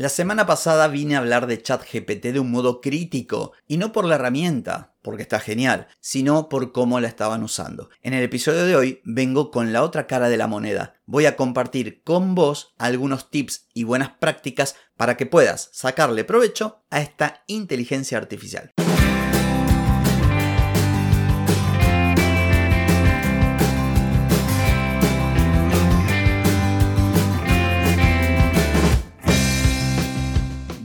La semana pasada vine a hablar de ChatGPT de un modo crítico, y no por la herramienta, porque está genial, sino por cómo la estaban usando. En el episodio de hoy vengo con la otra cara de la moneda. Voy a compartir con vos algunos tips y buenas prácticas para que puedas sacarle provecho a esta inteligencia artificial.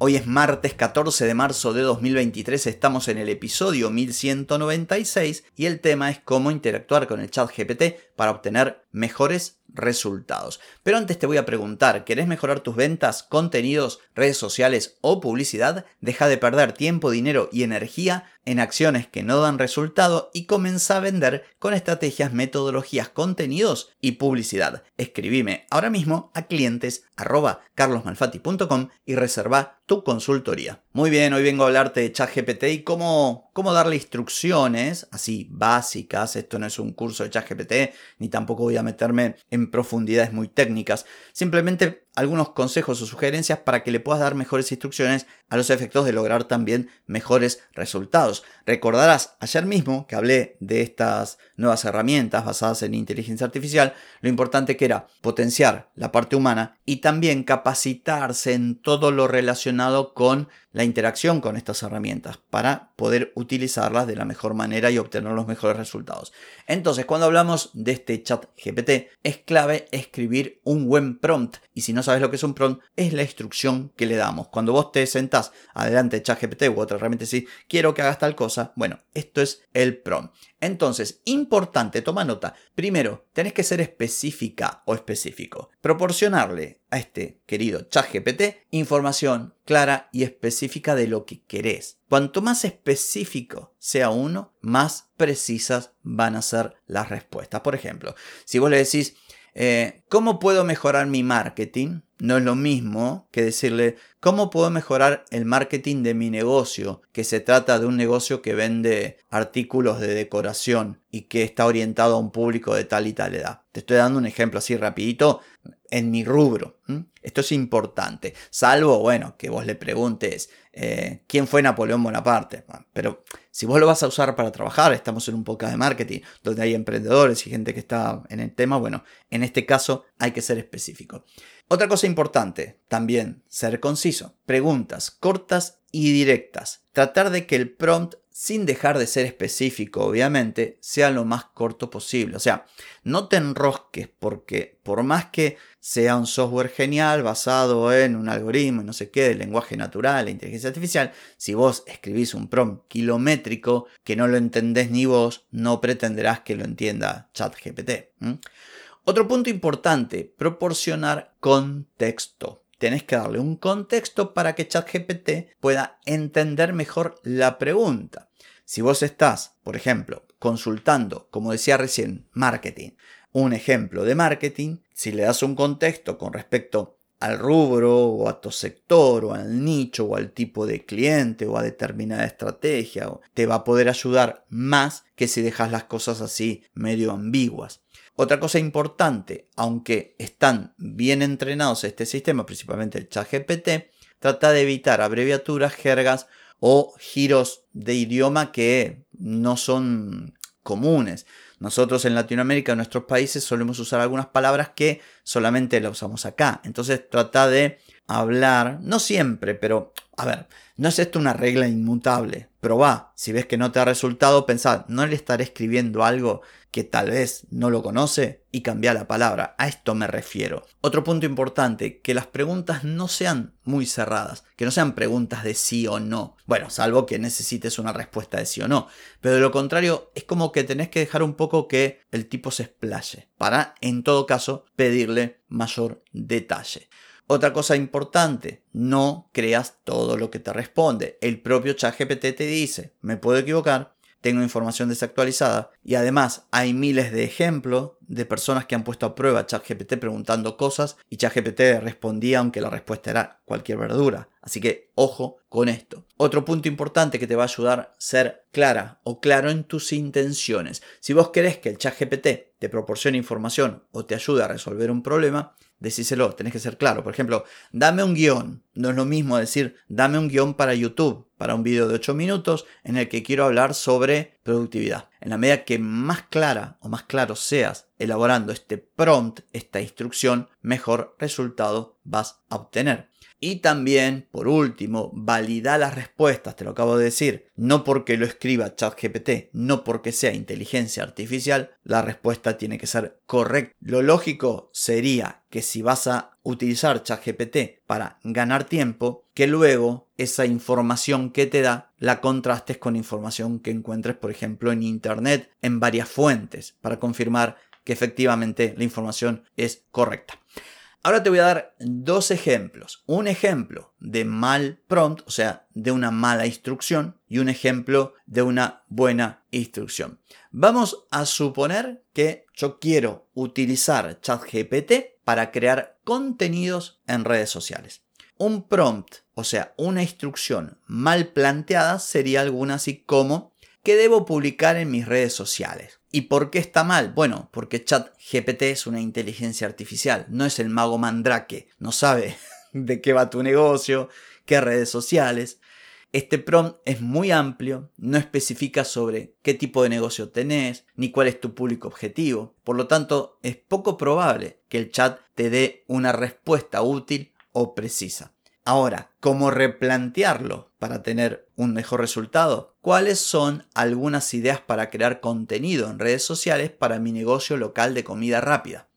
Hoy es martes 14 de marzo de 2023, estamos en el episodio 1196 y el tema es cómo interactuar con el chat GPT para obtener mejores resultados. Pero antes te voy a preguntar, ¿querés mejorar tus ventas, contenidos, redes sociales o publicidad? Deja de perder tiempo, dinero y energía en acciones que no dan resultado y comienza a vender con estrategias, metodologías, contenidos y publicidad. Escribime ahora mismo a clientes y reserva tu consultoría. Muy bien, hoy vengo a hablarte de ChatGPT y cómo, cómo darle instrucciones así básicas. Esto no es un curso de ChatGPT, ni tampoco voy a meterme en profundidades muy técnicas. Simplemente algunos consejos o sugerencias para que le puedas dar mejores instrucciones a los efectos de lograr también mejores resultados. Recordarás ayer mismo que hablé de estas nuevas herramientas basadas en inteligencia artificial, lo importante que era potenciar la parte humana y también capacitarse en todo lo relacionado con la interacción con estas herramientas para poder utilizarlas de la mejor manera y obtener los mejores resultados. Entonces, cuando hablamos de este chat GPT, es clave escribir un buen prompt. Y si no sabes lo que es un prompt, es la instrucción que le damos. Cuando vos te sentás adelante de chat GPT u otra herramienta y quiero que hagas tal cosa, bueno, esto es el prompt. Entonces, importante, toma nota. Primero, tenés que ser específica o específico. Proporcionarle a este querido ChatGPT información clara y específica de lo que querés. Cuanto más específico sea uno, más precisas van a ser las respuestas. Por ejemplo, si vos le decís, eh, ¿cómo puedo mejorar mi marketing? No es lo mismo que decirle, ¿cómo puedo mejorar el marketing de mi negocio? Que se trata de un negocio que vende artículos de decoración y que está orientado a un público de tal y tal edad. Te estoy dando un ejemplo así rapidito en mi rubro. Esto es importante, salvo, bueno, que vos le preguntes eh, quién fue Napoleón Bonaparte. Pero si vos lo vas a usar para trabajar, estamos en un podcast de marketing donde hay emprendedores y gente que está en el tema, bueno, en este caso hay que ser específico. Otra cosa importante, también ser conciso. Preguntas cortas y directas. Tratar de que el prompt sin dejar de ser específico, obviamente, sea lo más corto posible. O sea, no te enrosques porque por más que sea un software genial basado en un algoritmo no sé qué, de lenguaje natural, e inteligencia artificial, si vos escribís un prompt kilométrico que no lo entendés ni vos, no pretenderás que lo entienda ChatGPT. Otro punto importante, proporcionar contexto tenés que darle un contexto para que ChatGPT pueda entender mejor la pregunta. Si vos estás, por ejemplo, consultando, como decía recién, marketing, un ejemplo de marketing, si le das un contexto con respecto al rubro o a tu sector o al nicho o al tipo de cliente o a determinada estrategia, te va a poder ayudar más que si dejas las cosas así medio ambiguas. Otra cosa importante, aunque están bien entrenados este sistema, principalmente el chat GPT, trata de evitar abreviaturas, jergas o giros de idioma que no son comunes. Nosotros en Latinoamérica, en nuestros países, solemos usar algunas palabras que solamente las usamos acá. Entonces trata de hablar, no siempre, pero a ver, no es esto una regla inmutable. Probá, si ves que no te ha resultado, pensad, ¿no le estaré escribiendo algo que tal vez no lo conoce? Y cambia la palabra, a esto me refiero. Otro punto importante, que las preguntas no sean muy cerradas, que no sean preguntas de sí o no. Bueno, salvo que necesites una respuesta de sí o no. Pero de lo contrario, es como que tenés que dejar un poco que el tipo se explaye, para, en todo caso, pedirle mayor detalle. Otra cosa importante, no creas todo lo que te responde. El propio ChatGPT te dice, me puedo equivocar, tengo información desactualizada y además hay miles de ejemplos de personas que han puesto a prueba ChatGPT preguntando cosas y ChatGPT respondía aunque la respuesta era cualquier verdura. Así que ojo con esto. Otro punto importante que te va a ayudar a ser clara o claro en tus intenciones. Si vos querés que el ChatGPT te proporcione información o te ayude a resolver un problema, decíselo, tenés que ser claro. Por ejemplo, dame un guion. No es lo mismo decir, dame un guion para YouTube, para un video de 8 minutos en el que quiero hablar sobre productividad. En la medida que más clara o más claro seas elaborando este prompt, esta instrucción, mejor resultado vas a obtener. Y también, por último, valida las respuestas, te lo acabo de decir. No porque lo escriba ChatGPT, no porque sea inteligencia artificial, la respuesta tiene que ser correcta. Lo lógico sería que si vas a utilizar ChatGPT para ganar tiempo, que luego esa información que te da la contrastes con información que encuentres, por ejemplo, en Internet, en varias fuentes, para confirmar que efectivamente la información es correcta. Ahora te voy a dar dos ejemplos. Un ejemplo de mal prompt, o sea, de una mala instrucción, y un ejemplo de una buena instrucción. Vamos a suponer que yo quiero utilizar ChatGPT para crear contenidos en redes sociales. Un prompt, o sea, una instrucción mal planteada sería alguna así como ¿qué debo publicar en mis redes sociales? ¿Y por qué está mal? Bueno, porque ChatGPT es una inteligencia artificial, no es el mago mandrake, no sabe de qué va tu negocio, qué redes sociales. Este prompt es muy amplio, no especifica sobre qué tipo de negocio tenés, ni cuál es tu público objetivo. Por lo tanto, es poco probable que el chat te dé una respuesta útil o precisa. Ahora, ¿cómo replantearlo para tener un mejor resultado? ¿Cuáles son algunas ideas para crear contenido en redes sociales para mi negocio local de comida rápida?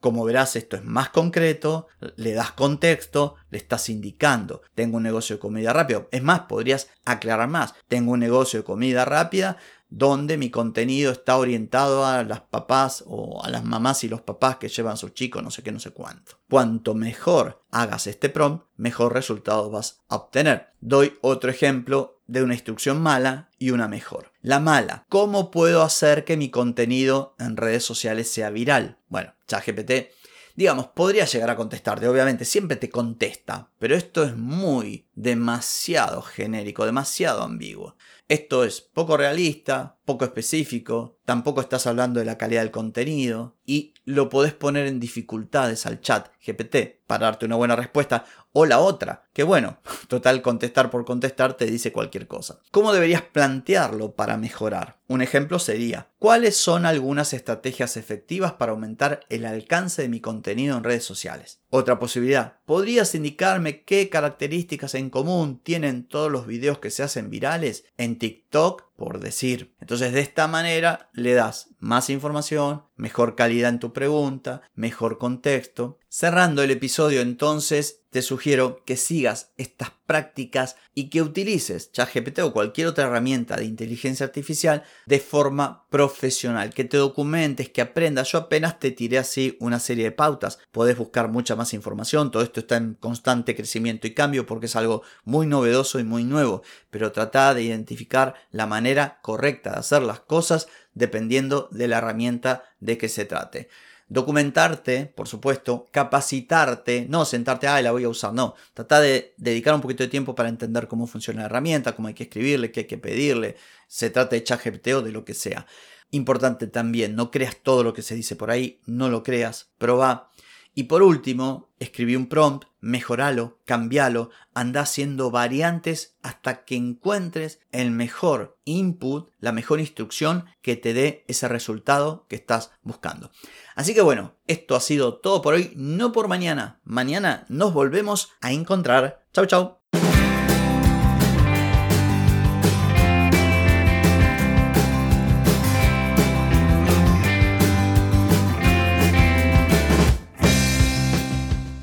Como verás, esto es más concreto, le das contexto, le estás indicando, tengo un negocio de comida rápida. Es más, podrías aclarar más, tengo un negocio de comida rápida donde mi contenido está orientado a las papás o a las mamás y los papás que llevan a sus chicos, no sé qué, no sé cuánto. Cuanto mejor hagas este prompt, mejor resultado vas a obtener. Doy otro ejemplo de una instrucción mala y una mejor. La mala, ¿cómo puedo hacer que mi contenido en redes sociales sea viral? Bueno, ChatGPT digamos, podría llegar a contestarte, obviamente, siempre te contesta, pero esto es muy, demasiado genérico, demasiado ambiguo. Esto es poco realista, poco específico, tampoco estás hablando de la calidad del contenido y lo podés poner en dificultades al chat GPT para darte una buena respuesta o la otra, que bueno, total contestar por contestar te dice cualquier cosa. ¿Cómo deberías plantearlo para mejorar? Un ejemplo sería, ¿cuáles son algunas estrategias efectivas para aumentar el alcance de mi contenido en redes sociales? Otra posibilidad, ¿podrías indicarme qué características en común tienen todos los videos que se hacen virales en TikTok, por decir? Entonces de esta manera le das más información, mejor calidad en tu pregunta, mejor contexto. Cerrando el episodio entonces, te sugiero que sigas estas prácticas y que utilices ChatGPT o cualquier otra herramienta de inteligencia artificial de forma profesional, que te documentes, que aprendas. Yo apenas te tiré así una serie de pautas, podés buscar mucha más información, todo esto está en constante crecimiento y cambio porque es algo muy novedoso y muy nuevo, pero trata de identificar la manera correcta de hacer las cosas dependiendo de la herramienta de que se trate. Documentarte, por supuesto, capacitarte, no sentarte, ah, la voy a usar, no. Trata de dedicar un poquito de tiempo para entender cómo funciona la herramienta, cómo hay que escribirle, qué hay que pedirle, se trata de ChatGPT o de lo que sea. Importante también, no creas todo lo que se dice por ahí, no lo creas, proba y por último, escribí un prompt, mejoralo, cambialo, anda haciendo variantes hasta que encuentres el mejor input, la mejor instrucción que te dé ese resultado que estás buscando. Así que bueno, esto ha sido todo por hoy, no por mañana. Mañana nos volvemos a encontrar. Chau, chau.